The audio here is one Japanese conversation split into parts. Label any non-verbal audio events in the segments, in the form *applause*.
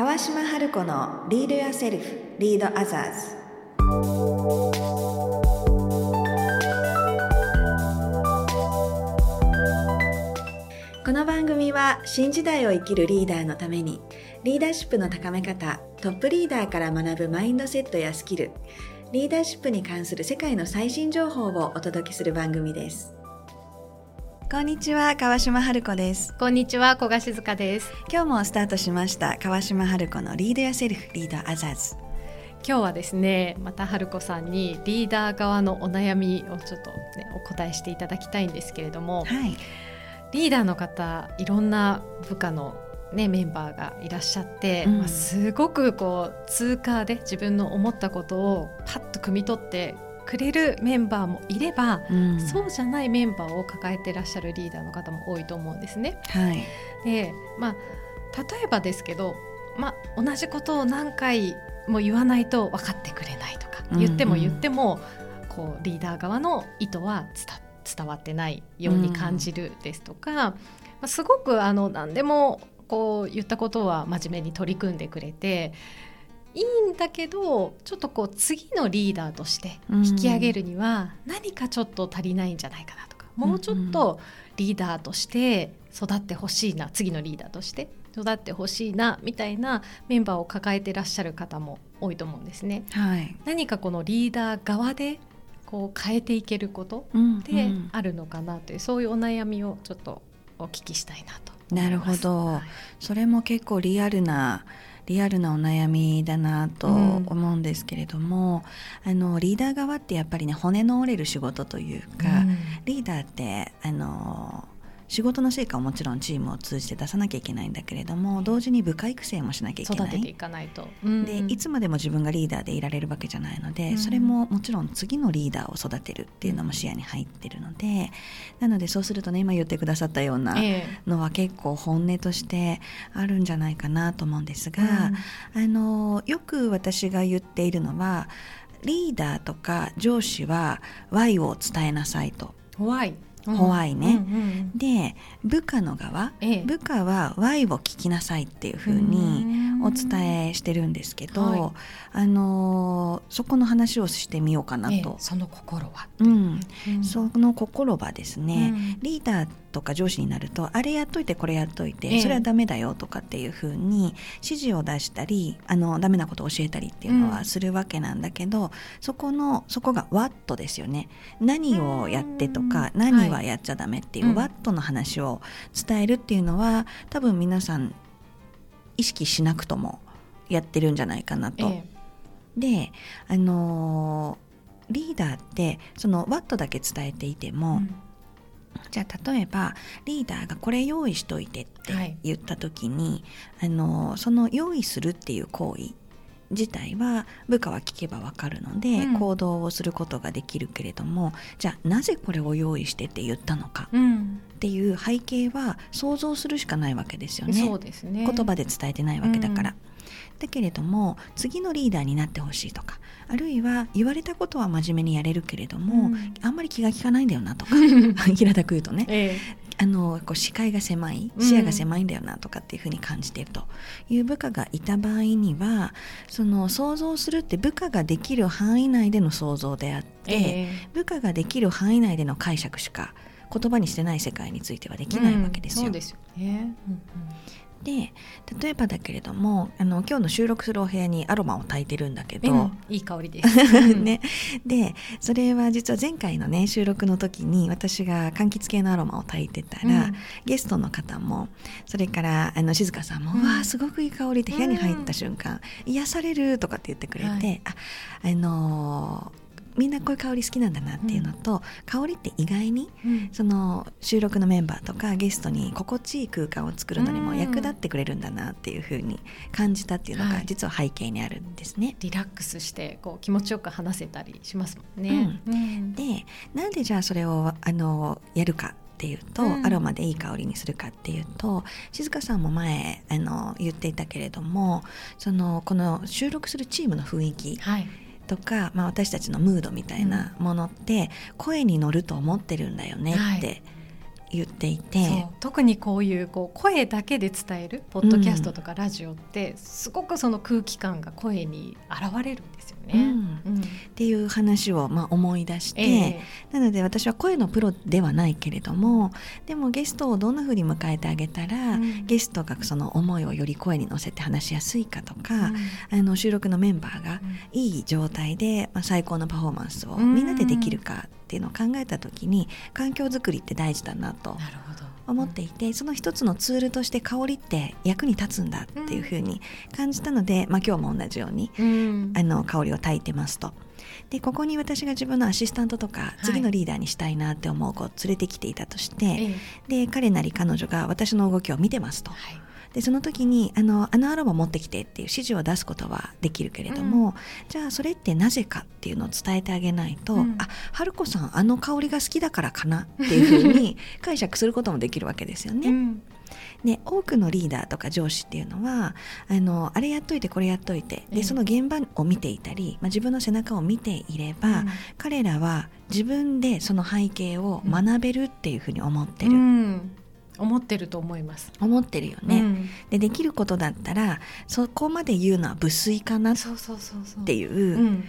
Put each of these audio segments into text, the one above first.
川島春子のリードやセルフリードアザーズ。この番組は新時代を生きるリーダーのためにリーダーシップの高め方トップリーダーから学ぶマインドセットやスキルリーダーシップに関する世界の最新情報をお届けする番組です。こんにちは川島春子です。こんにちは小賀静香です。今日もスタートしました川島春子のリードやセルフリードアザーズ。今日はですねまた春子さんにリーダー側のお悩みをちょっと、ね、お答えしていただきたいんですけれども、はい。リーダーの方いろんな部下のね、メンバーがいらっしゃって、うん。まあ、すごくこう通過で自分の思ったことをパッと汲み取ってくれるメンバーもいれば、うん。そうじゃないメンバーを抱えてらっしゃるリーダーの方も多いと思うんですね。はい。でまあ例えばですけど、まあ、同じことを何回も言わないと分かってくれないとかうん言っても言っても、こうリーダー側の意図は伝伝わってないように感じるですとか、まあ、すごくあの何でもこう言ったことは真面目に取り組んでくれていいんだけどちょっとこう次のリーダーとして引き上げるには何かちょっと足りないんじゃないかなとか、もうちょっとリーダーとして育ってほしいな次のリーダーとして育ってほしいなみたいなメンバーを抱えてらっしゃる方も多いと思うんですね。はい。何かこのリーダー側でこう変えていけることうんでうん。あるのかなという、そういうお悩みをちょっとお聞きしたいなと思ないるます。ほど、はい。それも結構リアルなリアルなお悩みだなとうん。思うんですけれども、あのリーダー側ってやっぱりね骨の折れる仕事というか、うん。リーダーってあの仕事の成果をもちろんチームを通じて出さなきゃいけないんだけれども同時に部下育成もしなきゃいけない。育てていかないと。でうんいつまでも自分がリーダーでいられるわけじゃないので、うんそれももちろん次のリーダーを育てるっていうのも視野に入ってるのでなのでそうするとね今言ってくださったようなえのは結構本音としてあるんじゃないかなと思うんですが、えあのよく私が言っているのはリーダーとか上司は Y を伝えなさいと。ホワイ、ホワイね。うんうんで部下の側、ええ。部下は Y を聞きなさいっていうふうにお伝えしてるんですけど、はい。あのそこの話をしてみようかなええと。その心は、うん、うん。その心はですね、うん。リーダーとか上司になるとあれやっといてこれやっといて、ええ。それはダメだよとかっていうふうに指示を出したりあのダメなことを教えたりっていうのうん。はするわけなんだけど、そこのそこがワットですよね。何をやってとかうん。何はやっちゃダメっていう、うんワットの話を伝えるっていうのは多分皆さん意識しなくともやってるんじゃないかなと。えであのーリーダーってそのワットだけ伝えていてえも、じゃあ例えばリーダーがこれ用意しといてってはい言った時に、あのその用意するっていう行為自体は部下は聞けばわかるので、うん行動をすることができるけれどもじゃあなぜこれを用意してって言ったのかうんっていう背景は想像するしかないわけですよね。そうね言葉で伝えてないわけだから。うんだけれども次のリーダーになってほしいとかあるいは言われたことは真面目にやれるけれども、うん。あんまり気が利かないんだよなとか *laughs* 平たく言うとねえあのこう視界が狭いうん。視野が狭いんだよなとかっていうふうに感じているという部下がいた場合にはその想像するって部下ができる範囲内での想像であって、ええ。部下ができる範囲内での解釈しか言葉にしてない世界についてはできないわけですよ。うんそうですよね、うんで例えばだけれどもあの今日の収録するお部屋にアロマを焚いてるんだけど、うんうんいい香りです、ね、でそれは実は前回のね収録の時に私が柑橘系のアロマを焚いてたら、うん。ゲストの方もそれからあの静香さんも「うん。うわあすごくいい香り」って部屋に入った瞬間「癒される」とかって言ってくれて、はい。ああのーみんなこういう香り好きなんだなっていうのと、香りって意外にうん。その収録のメンバーとかゲストに心地いい空間を作るのにもうん。役立ってくれるんだなっていうふうに感じたっていうのがはい。実は背景にあるんですね。リラックスしてこう気持ちよく話せたりしますもんね。うん。でなんでじゃあそれをあのやるかっていうと、うん。アロマでいい香りにするかっていうと静香さんも前あの言っていたけれどもそのこの収録するチームの雰囲気はい、とか、まあ、私たちのムードみたいなものって声に乗ると思ってるんだよねはい。って言っていて。特にこういうこう声だけで伝えるポッドキャストとかラジオって、すごくその空気感が声に現れるんですよね。うん。うん、っていう話をまあ思い出して、えー、なので私は声のプロではないけれどもでもゲストをどんなふうに迎えてあげたら、うん、ゲストがその思いをより声に乗せて話しやすいかとか、あの収録のメンバーがいい状態で、まあ、最高のパフォーマンスをみんなでできるかっていうのを考えた時に環境づくりって大事だなと思っていてその一つのツールとして香りって役に立つんだっていうふうに感じたので、まあ、今日も同じように、うん、あの香りを焚いてますと。でここに私が自分のアシスタントとか次のリーダーにしたいなって思う子を連れてきていたとして、はい、で彼なり彼女が私の動きを見てますと。はいでその時にあのあのアロマ持ってきてっていう指示を出すことはできるけれども、うん、じゃあそれってなぜかっていうのを伝えてあげないと、うん、あ春子さんあの香りが好きだからかなっていうふうに *laughs* 解釈することもできるわけですよね。うん。で多くのリーダーとか上司っていうのはあのあれやっといてこれやっといてでその現場を見ていたり、まあ、自分の背中を見ていれば、うん、彼らは自分でその背景を学べるっていうふうに思ってる。うん思ってると思います。思ってるよね、うん、でできることだったらそこまで言うのは無粋かなっていう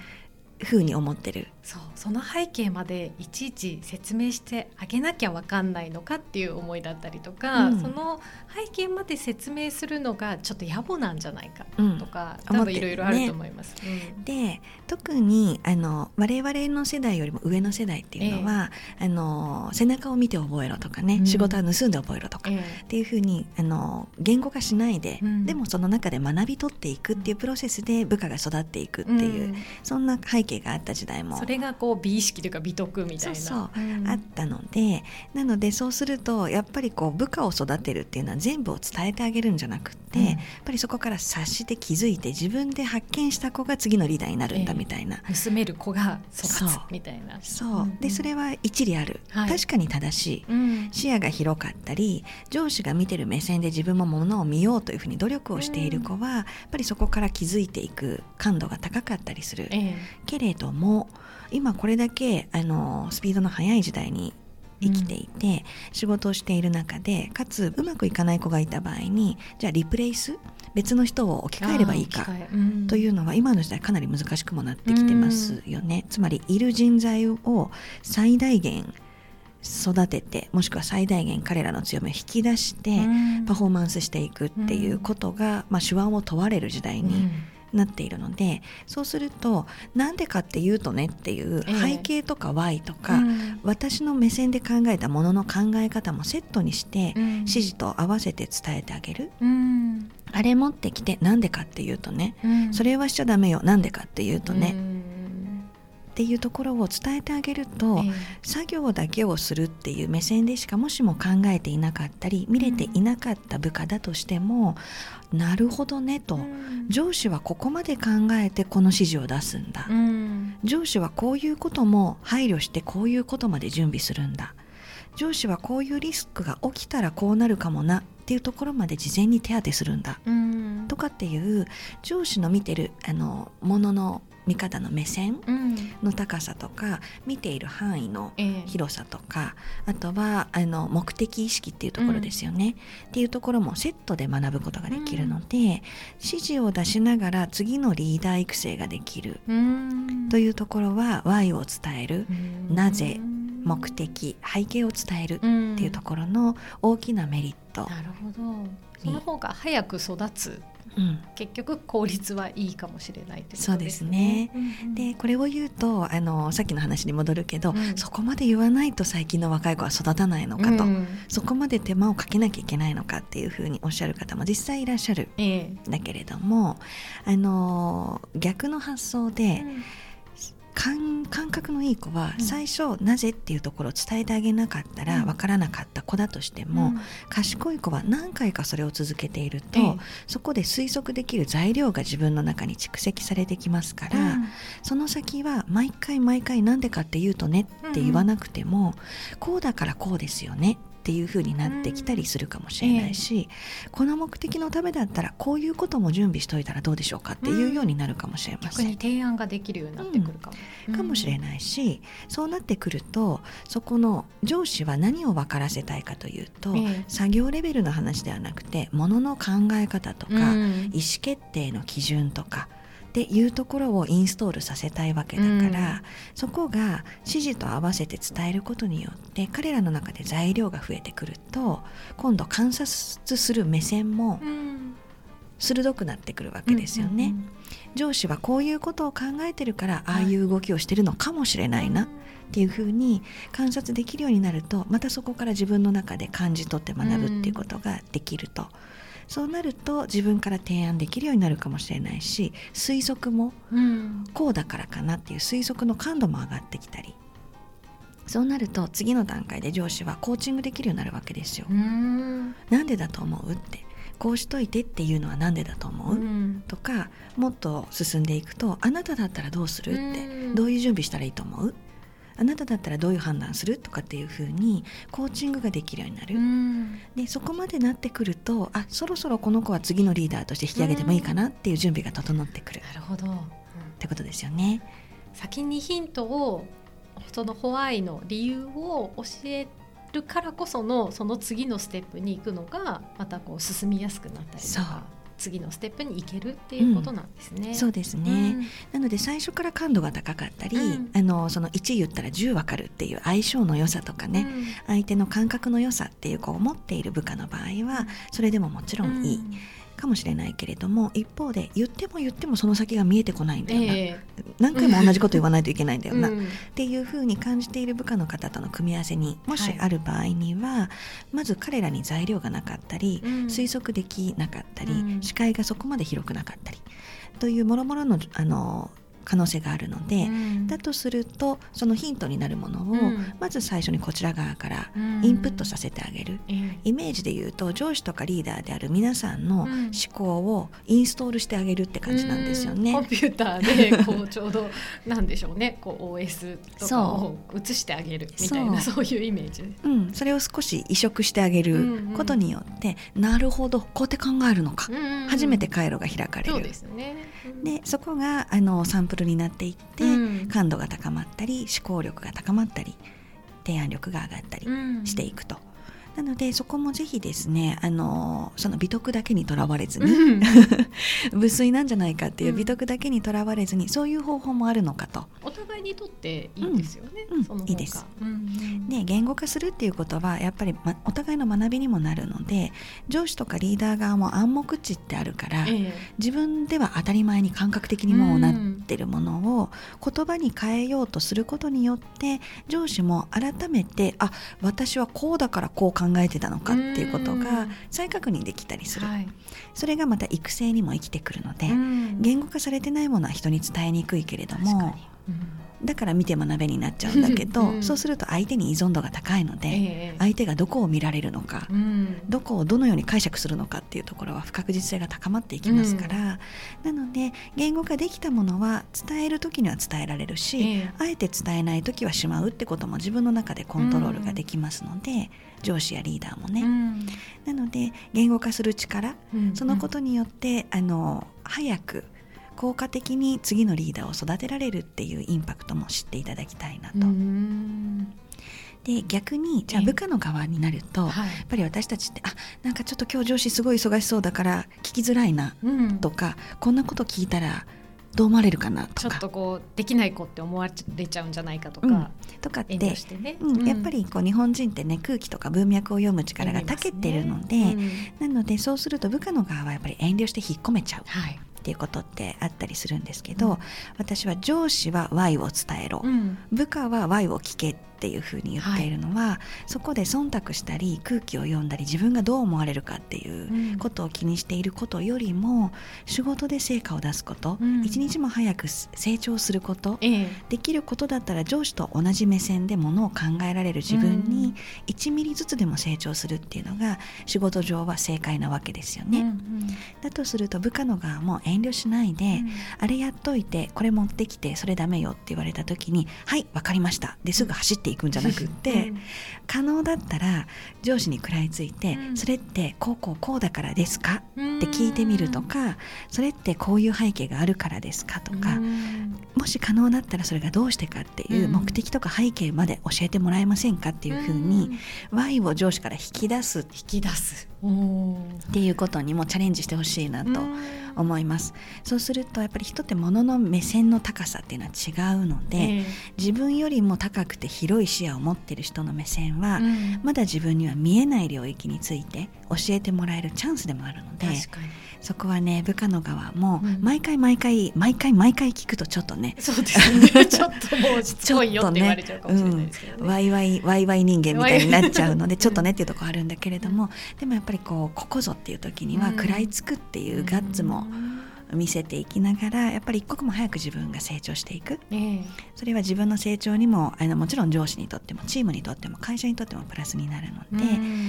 ふうに思ってるそうその背景までいちいち説明してあげなきゃ分かんないのかっていう思いだったりとか、うん、その背景まで説明するのがちょっと野暮なんじゃないかとか、うん、多分いろいろあると思います。ねうん、で特にあの我々の世代よりも上の世代っていうのは、えー、あの背中を見て覚えろとかね、仕事は盗んで覚えろとか、えー、っていうふうにあの言語化しないで、でもその中で学び取っていくっていうプロセスで部下が育っていくっていう、そんな背景があった時代もそれがこう美意識というか美徳みたいな。そう、うん、あったのでなのでそうするとやっぱりこう部下を育てるっていうのは全部を伝えてあげるんじゃなくて、うん、やっぱりそこから察して気づいて自分で発見した子が次のリーダーになるんだみたいな、えー、盗める子が育つみたいな。そう、でそれは一理ある、はい、確かに正しい、うん、視野が広かったり上司が見てる目線で自分もものを見ようというふうに努力をしている子は、やっぱりそこから気づいていく感度が高かったりする、えー、けれども今これだけあのスピードの速い時代に生きていて、うん、仕事をしている中でかつうまくいかない子がいた場合にじゃあリプレイス別の人を置き換えればいいかというのは今の時代かなり難しくもなってきてますよね。つまりいる人材を最大限育ててもしくは最大限彼らの強みを引き出してパフォーマンスしていくっていうことが、まあ、手腕を問われる時代になっているのでそうするとなんでかっていうとねっていう背景とか Y とか、えー私の目線で考えたものの考え方もセットにして、指示と合わせて伝えてあげる。うん。あれ持ってきてなんでかっていうとね、うん、それはしちゃダメよなんでかっていうとね、うん、っていうところを伝えてあげると、えー、作業だけをするっていう目線でしかもしも考えていなかったり見れていなかった部下だとしても、うん、なるほどねと、うん、上司はここまで考えてこの指示を出すんだ、うん、上司はこういうことも配慮してこういうことまで準備するんだ。上司はこういうリスクが起きたらこうなるかもなっていうところまで事前に手当てするんだ、とかっていう上司の見てるあのものの見方の目線の高さとか、見ている範囲の広さとか、あとはあの目的意識っていうところですよね、っていうところもセットで学ぶことができるので、指示を出しながら次のリーダー育成ができるというところは Y を伝える、なぜ目的背景を伝えるっていうところの大きなメリットなるほど。その方が早く育つうん、結局効率はいいかもしれないということですね。そうですね、でこれを言うとあのさっきの話に戻るけど、うん、そこまで言わないと最近の若い子は育たないのかと、うん、そこまで手間をかけなきゃいけないのかっていうふうにおっしゃる方も実際いらっしゃる、えー、だけれどもあの逆の発想で、感覚のいい子は最初、なぜっていうところを伝えてあげなかったら分からなかった子だとしても、うん、賢い子は何回かそれを続けていると、うん、そこで推測できる材料が自分の中に蓄積されてきますから、うん、その先は毎回毎回何でかって言うとねって言わなくても、こうだからこうですよねっていう風になってきたりするかもしれないし、この目的のためだったらこういうことも準備しといたらどうでしょうかっていうようになるかもしれません。逆に提案ができるようになってくるかも。かもしれないしそうなってくるとそこの上司は何を分からせたいかというと、ええ。作業レベルの話ではなくてものの考え方とか、うん。意思決定の基準とかっていうところをインストールさせたいわけだから、うん。そこが指示と合わせて伝えることによって彼らの中で材料が増えてくると今度観察する目線もうん。鋭くなってくるわけですよね。上司はこういうことを考えてるからああいう動きをしてるのかもしれないなっていうふうに観察できるようになるとまたそこから自分の中で感じ取って学ぶっていうことができると、そうなると自分から提案できるようになるかもしれないし推測もうん。こうだからかなっていう推測の感度も上がってきたり。そうなると次の段階で上司はコーチングできるようになるわけですよ。うん。なんでだと思うって。こうしといてっていうのはなんでだと思う、うん。とかもっと進んでいくとあなただったらどうするって。うん。どういう準備したらいいと思う？あなただったらどういう判断する？とかっていうふうにコーチングができるようになる、うん。でそこまでなってくるとあそろそろこの子は次のリーダーとして引き上げてもいいかなっていう準備が整ってくる。なるほど、うんってことですよね。先にヒントをそのホワイの理由を教えるからこそのその次のステップに行くのがまたこう進みやすくなったりとか次のステップに行けるっていうことなんですね。そうですね、なので最初から感度が高かったり、うん。あのその1言ったら10分かるっていう相性の良さとかね、相手の感覚の良さっていうこう持っている部下の場合はそれでももちろんいいかもしれないけれども、一方で言っても言ってもその先が見えてこないんだよな、え何回も同じこと言わないといけないんだえよな、っうん。ていうふうに感じている部下の方との組み合わせにもしはいある場合には、まず彼らに材料がなかったり、うん。推測できなかったり、うん。視界がそこまで広くなかったりというもろもろのあの可能性があるので、うん。だとするとそのヒントになるものを、うん。まず最初にこちら側からうん。インプットさせてあげる。ええ。イメージで言うと上司とかリーダーである皆さんのうん。思考をインストールしてあげるって感じなんですよね。うん。コンピューターでこうちょうどなんでしょうね。*laughs* こう OS とかを映してあげるみたいなそそういうイメージ。うん、それを少し移植してあげることによって、なるほどこうやって考えるのか、初めて回路が開かれる。そうですね。うん。でそこがあのサンプルになっていって、うん感度が高まったり思考力が高まったり提案力が上がったりうんしていくと。なのでそこもぜひですねあのその美徳だけにとらわれずに、うん *laughs* 無粋なんじゃないかっていううん美徳だけにとらわれずに、そういう方法もあるのかと。お互いにとっていいですよね。うんいいです。うんうんで言語化するっていうことはやっぱり、ま、お互いの学びにもなるので上司とかリーダー側も暗黙知ってあるから、え自分では当たり前に感覚的にもうなってるものを言葉に変えようとすることによって上司も改めてあ私はこうだからこう考えてたのかっていうことがうん再確認できたりする、えはい。それがまた育成にも生きてくるので、うん言語化されてないものは人に伝えにくいけれどもに。うんだから見て学べになっちゃうんだけど、うんそうすると相手に依存度が高いので、ええ。相手がどこを見られるのか、うん。どこをどのように解釈するのかっていうところは不確実性が高まっていきますから、なので言語化できたものは伝える時には伝えられるし、ええ。あえて伝えない時はしまうってことも自分の中でコントロールができますので、上司やリーダーもね、うん。なので言語化する力うん。そのことによって、あの早く効果的に次のリーダーを育てられるっていうインパクトも知っていただきたいなと。うん。で逆にじゃあええ。部下の側になると、はい。やっぱり私たちってあなんかちょっと今日上司すごい忙しそうだから聞きづらいなうん。とか、こんなこと聞いたらどう思われるかなとか。ちょっとこうできない子って思われちゃうんじゃないかとうん。か、とかってね、うん。やっぱりこう日本人ってね空気とか文脈を読む力が長けてるので、読みますねなのでそうすると部下の側はやっぱり遠慮して引っ込めちゃう。うんはい、っていうことってあったりするんですけど、うん。私は上司は Y を伝えろ、うん。部下は Y を聞けっていうふうに言っているのは、そこで忖度したり空気を読んだり自分がどう思われるかっていうことを気にしていることよりも仕事で成果を出すこと、うん。一日も早く成長すること、ええ。できることだったら上司と同じ目線でものを考えられる自分うん。に1ミリずつでも成長するっていうのが仕事上は正解なわけですよね。うんうん。だとすると部下の側も遠慮しないで、あれやっといてこれ持ってきてそれダメよって言われた時に「はい分かりました」ですぐ走っていくんじゃなくって、うん。可能だったら上司に食らいついて「うん。それってこうこうこうだからですか?」うん。って聞いてみるとか「それってこういう背景があるからですか?」とか、うん。もし可能だったらそれがどうしてかっていううん。目的とか背景まで教えてもらえませんか？っていうふうに Y を上司から引き出すっ引き出す。おていうことにもチャレンジしてほしいなとうん思います。そうするとやっぱり人って物の目線の高さっていうのは違うので、ええ自分よりも高くて広い視野を持ってる人の目線は、うんまだ自分には見えない領域について教えてもらえるチャンスでもあるので。そこはね部下の側もうん毎回毎回毎回毎回聞くとちょっとねそうですね。*laughs* ちょっともうしつこいよって言われちゃうかもしれないですけどね。ワイワイワイワイ人間みたいになっちゃうのでちょっとねっていうところあるんだけれども、でもやっぱりこうここぞっていう時にはうん。食らいつくっていうガッツも見せていきながらやっぱり一刻も早く自分が成長していく。ええ。それは自分の成長にもあのもちろん上司にとってもチームにとっても会社にとってもプラスになるので、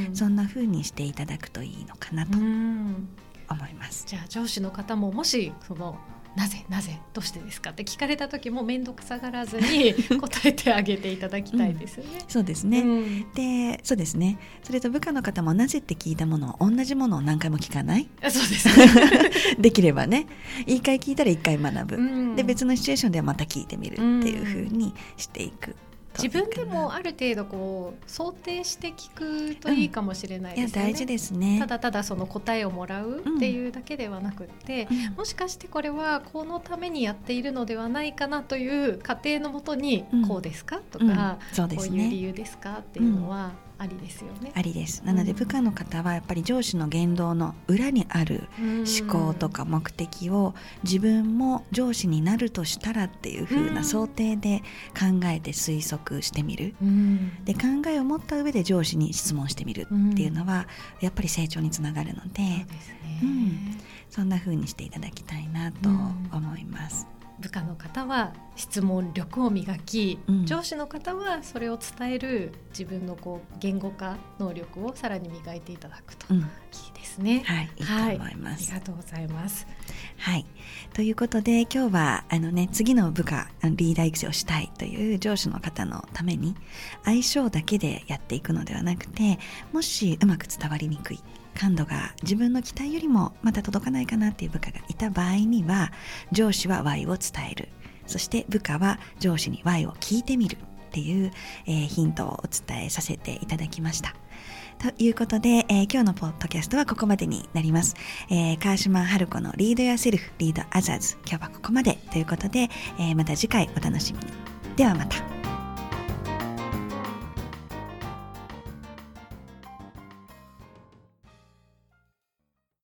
うん。そんな風にしていただくといいのかなとうん。思います。じゃあ上司の方ももしそのなぜなぜどうしてですかって聞かれた時も面倒くさがらずに *laughs* 答えてあげていただきたいですよね。そうですね、うん。でそうですね。それと部下の方もなぜって聞いたものを同じものを何回も聞かない？あそうですね。*laughs* できればね。一回聞いたら一回学ぶ、うん。で別のシチュエーションではまた聞いてみるっていう風にしていく自分でもある程度こう想定して聞くといいかもしれないですよね。大事ですね。ただただその答えをもらうっていうだけではなくって、うん。もしかしてこれはこのためにやっているのではないかなという過程のもとにうん。こうですか？とうん。うですこういう理ね由ですか？っていうのはありですよね。ありです。なのでうん。部下の方はやっぱり上司の言動の裏にある思考とか目的を自分も上司になるとしたらっていう風うなん。想定で考えて推測してみる。うん。で考えを持った上で上司に質問してみるっていうのはやっぱり成長につながるので、そうん。そんな風にしていただきたいなと思います。部下の方は質問力を磨き、うん上司の方はそれを伝える自分のこう言語化能力をさらに磨いていただくといいうん、ですね。はい、いいと思います。ありがとうございます。はい、ということで今日はあの、ね、次の部下リーダー育成をしたいという上司の方のために相性だけでやっていくのではなくてもしうまく伝わりにくい感度が自分の期待よりもまだ届かないかなっていう部下がいた場合には上司は Y を伝えるそして部下は上司に Y を聞いてみるっていう、えーヒントをお伝えさせていただきました。ということで、えー今日のポッドキャストはここまでになります。えー川島春子のリードやセルフ、リードアザーズ。今日はここまでということで、えーまた次回お楽しみに。ではまた。